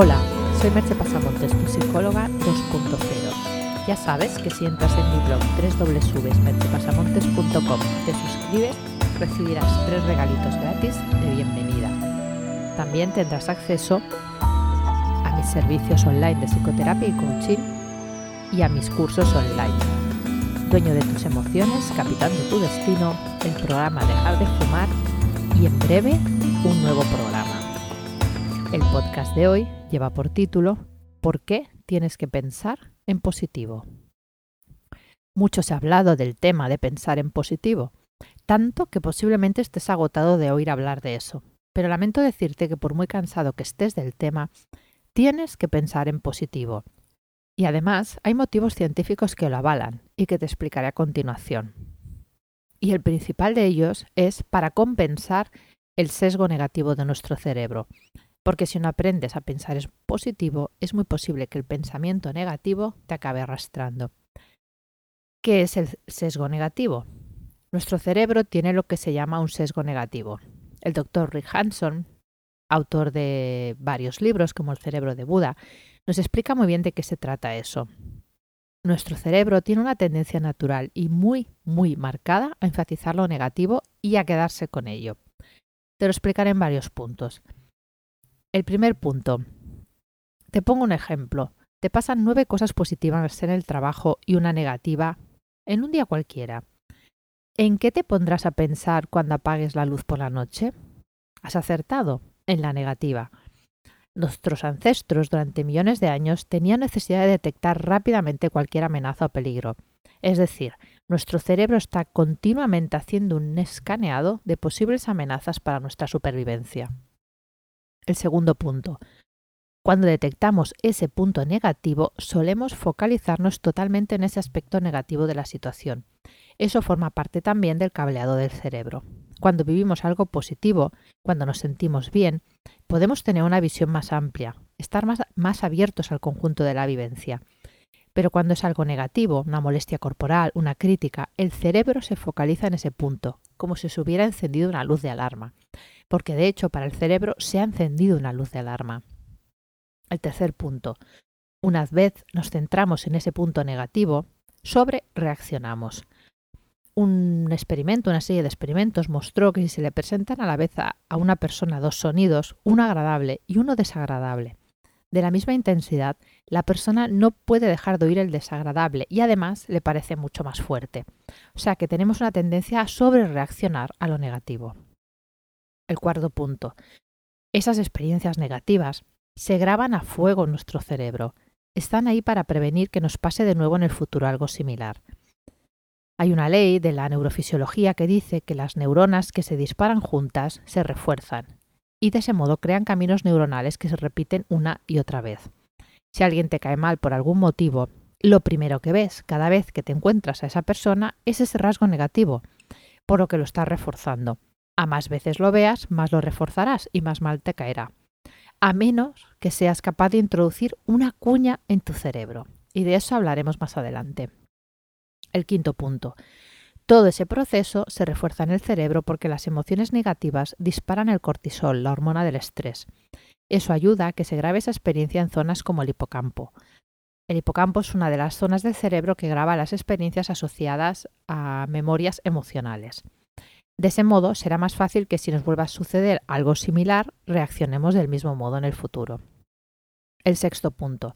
Hola, soy Merce Pasamontes, tu psicóloga 2.0. Ya sabes que si entras en mi blog www.mercepasamontes.com te suscribes, recibirás tres regalitos gratis de bienvenida. También tendrás acceso a mis servicios online de psicoterapia y coaching y a mis cursos online. Dueño de tus emociones, capitán de tu destino, el programa Dejar de fumar y en breve un nuevo programa. El podcast de hoy lleva por título ¿Por qué tienes que pensar en positivo? Mucho se ha hablado del tema de pensar en positivo, tanto que posiblemente estés agotado de oír hablar de eso. Pero lamento decirte que por muy cansado que estés del tema, tienes que pensar en positivo. Y además hay motivos científicos que lo avalan y que te explicaré a continuación. Y el principal de ellos es para compensar el sesgo negativo de nuestro cerebro, porque si no aprendes a pensar en positivo, es muy posible que el pensamiento negativo te acabe arrastrando. ¿Qué es el sesgo negativo? Nuestro cerebro tiene lo que se llama un sesgo negativo. El doctor Rick Hanson, autor de varios libros como El cerebro de Buda, nos explica muy bien de qué se trata eso. Nuestro cerebro tiene una tendencia natural y muy, muy marcada a enfatizar lo negativo y a quedarse con ello. Te lo explicaré en varios puntos. El primer punto. Te pongo un ejemplo. Te pasan nueve cosas positivas en el trabajo y una negativa en un día cualquiera. ¿En qué te pondrás a pensar cuando apagues la luz por la noche? Has acertado, en la negativa. Nuestros ancestros durante millones de años tenían necesidad de detectar rápidamente cualquier amenaza o peligro. Es decir, nuestro cerebro está continuamente haciendo un escaneado de posibles amenazas para nuestra supervivencia. El segundo punto. Cuando detectamos ese punto negativo, solemos focalizarnos totalmente en ese aspecto negativo de la situación. Eso forma parte también del cableado del cerebro. Cuando vivimos algo positivo, cuando nos sentimos bien, podemos tener una visión más amplia, estar más, abiertos al conjunto de la vivencia. Pero cuando es algo negativo, una molestia corporal, una crítica, el cerebro se focaliza en ese punto, como si se hubiera encendido una luz de alarma porque de hecho para el cerebro se ha encendido una luz de alarma. El tercer punto. Una vez nos centramos en ese punto negativo, sobre reaccionamos. Un experimento, una serie de experimentos mostró que si se le presentan a la vez a, una persona dos sonidos, uno agradable y uno desagradable, de la misma intensidad, la persona no puede dejar de oír el desagradable y además le parece mucho más fuerte. O sea que tenemos una tendencia a sobrereaccionar a lo negativo. El cuarto punto. Esas experiencias negativas se graban a fuego en nuestro cerebro. Están ahí para prevenir que nos pase de nuevo en el futuro algo similar. Hay una ley de la neurofisiología que dice que las neuronas que se disparan juntas se refuerzan y de ese modo crean caminos neuronales que se repiten una y otra vez. Si alguien te cae mal por algún motivo, lo primero que ves cada vez que te encuentras a esa persona es ese rasgo negativo, por lo que lo estás reforzando. A más veces lo veas, más lo reforzarás y más mal te caerá. A menos que seas capaz de introducir una cuña en tu cerebro. Y de eso hablaremos más adelante. El quinto punto. Todo ese proceso se refuerza en el cerebro porque las emociones negativas disparan el cortisol, la hormona del estrés. Eso ayuda a que se grabe esa experiencia en zonas como el hipocampo. El hipocampo es una de las zonas del cerebro que graba las experiencias asociadas a memorias emocionales. De ese modo será más fácil que si nos vuelva a suceder algo similar, reaccionemos del mismo modo en el futuro. El sexto punto.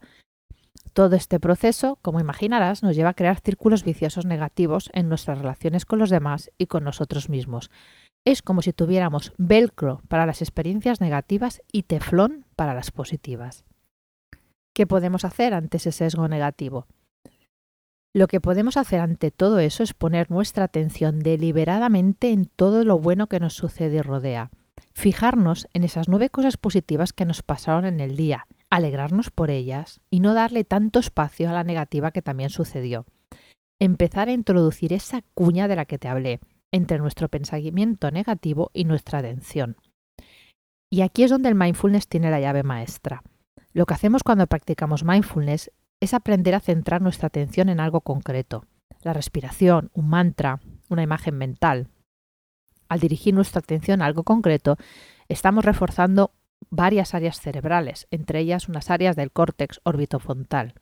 Todo este proceso, como imaginarás, nos lleva a crear círculos viciosos negativos en nuestras relaciones con los demás y con nosotros mismos. Es como si tuviéramos velcro para las experiencias negativas y teflón para las positivas. ¿Qué podemos hacer ante ese sesgo negativo? Lo que podemos hacer ante todo eso es poner nuestra atención deliberadamente en todo lo bueno que nos sucede y rodea. Fijarnos en esas nueve cosas positivas que nos pasaron en el día, alegrarnos por ellas y no darle tanto espacio a la negativa que también sucedió. Empezar a introducir esa cuña de la que te hablé entre nuestro pensamiento negativo y nuestra atención. Y aquí es donde el mindfulness tiene la llave maestra. Lo que hacemos cuando practicamos mindfulness es aprender a centrar nuestra atención en algo concreto, la respiración, un mantra, una imagen mental. Al dirigir nuestra atención a algo concreto, estamos reforzando varias áreas cerebrales, entre ellas unas áreas del córtex orbitofrontal,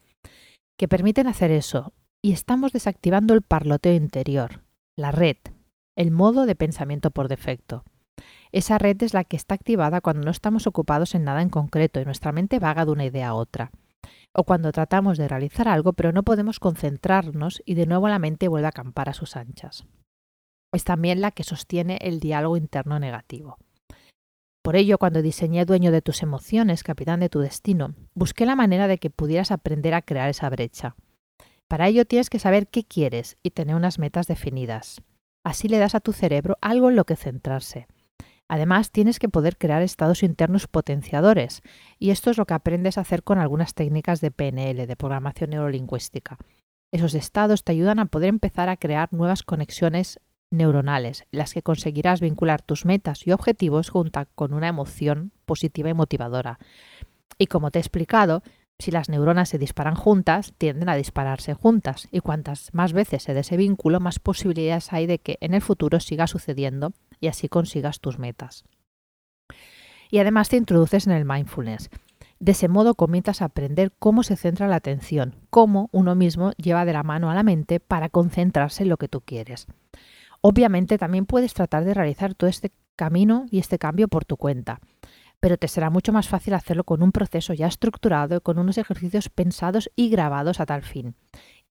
que permiten hacer eso, y estamos desactivando el parloteo interior, la red, el modo de pensamiento por defecto. Esa red es la que está activada cuando no estamos ocupados en nada en concreto y nuestra mente vaga de una idea a otra. O cuando tratamos de realizar algo pero no podemos concentrarnos y de nuevo la mente vuelve a acampar a sus anchas. Es también la que sostiene el diálogo interno negativo. Por ello, cuando diseñé Dueño de tus emociones, capitán de tu destino, busqué la manera de que pudieras aprender a crear esa brecha. Para ello tienes que saber qué quieres y tener unas metas definidas. Así le das a tu cerebro algo en lo que centrarse. Además, tienes que poder crear estados internos potenciadores, y esto es lo que aprendes a hacer con algunas técnicas de PNL, de programación neurolingüística. Esos estados te ayudan a poder empezar a crear nuevas conexiones neuronales, las que conseguirás vincular tus metas y objetivos junto con una emoción positiva y motivadora. Y como te he explicado, si las neuronas se disparan juntas, tienden a dispararse juntas, y cuantas más veces se dé ese vínculo, más posibilidades hay de que en el futuro siga sucediendo y así consigas tus metas. Y además te introduces en el mindfulness. De ese modo comienzas a aprender cómo se centra la atención, cómo uno mismo lleva de la mano a la mente para concentrarse en lo que tú quieres. Obviamente también puedes tratar de realizar todo este camino y este cambio por tu cuenta pero te será mucho más fácil hacerlo con un proceso ya estructurado y con unos ejercicios pensados y grabados a tal fin.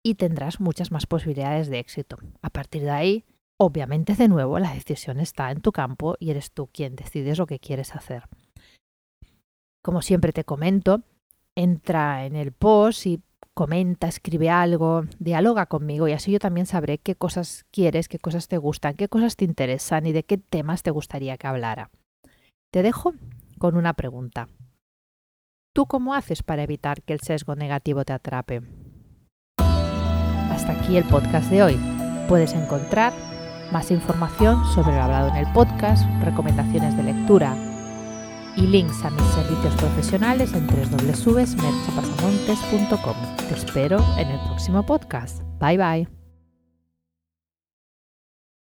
Y tendrás muchas más posibilidades de éxito. A partir de ahí, obviamente de nuevo, la decisión está en tu campo y eres tú quien decides lo que quieres hacer. Como siempre te comento, entra en el post y comenta, escribe algo, dialoga conmigo y así yo también sabré qué cosas quieres, qué cosas te gustan, qué cosas te interesan y de qué temas te gustaría que hablara. Te dejo con una pregunta. ¿Tú cómo haces para evitar que el sesgo negativo te atrape? Hasta aquí el podcast de hoy. Puedes encontrar más información sobre lo hablado en el podcast, recomendaciones de lectura y links a mis servicios profesionales en www.merchepasamontes.com. Te espero en el próximo podcast. Bye bye.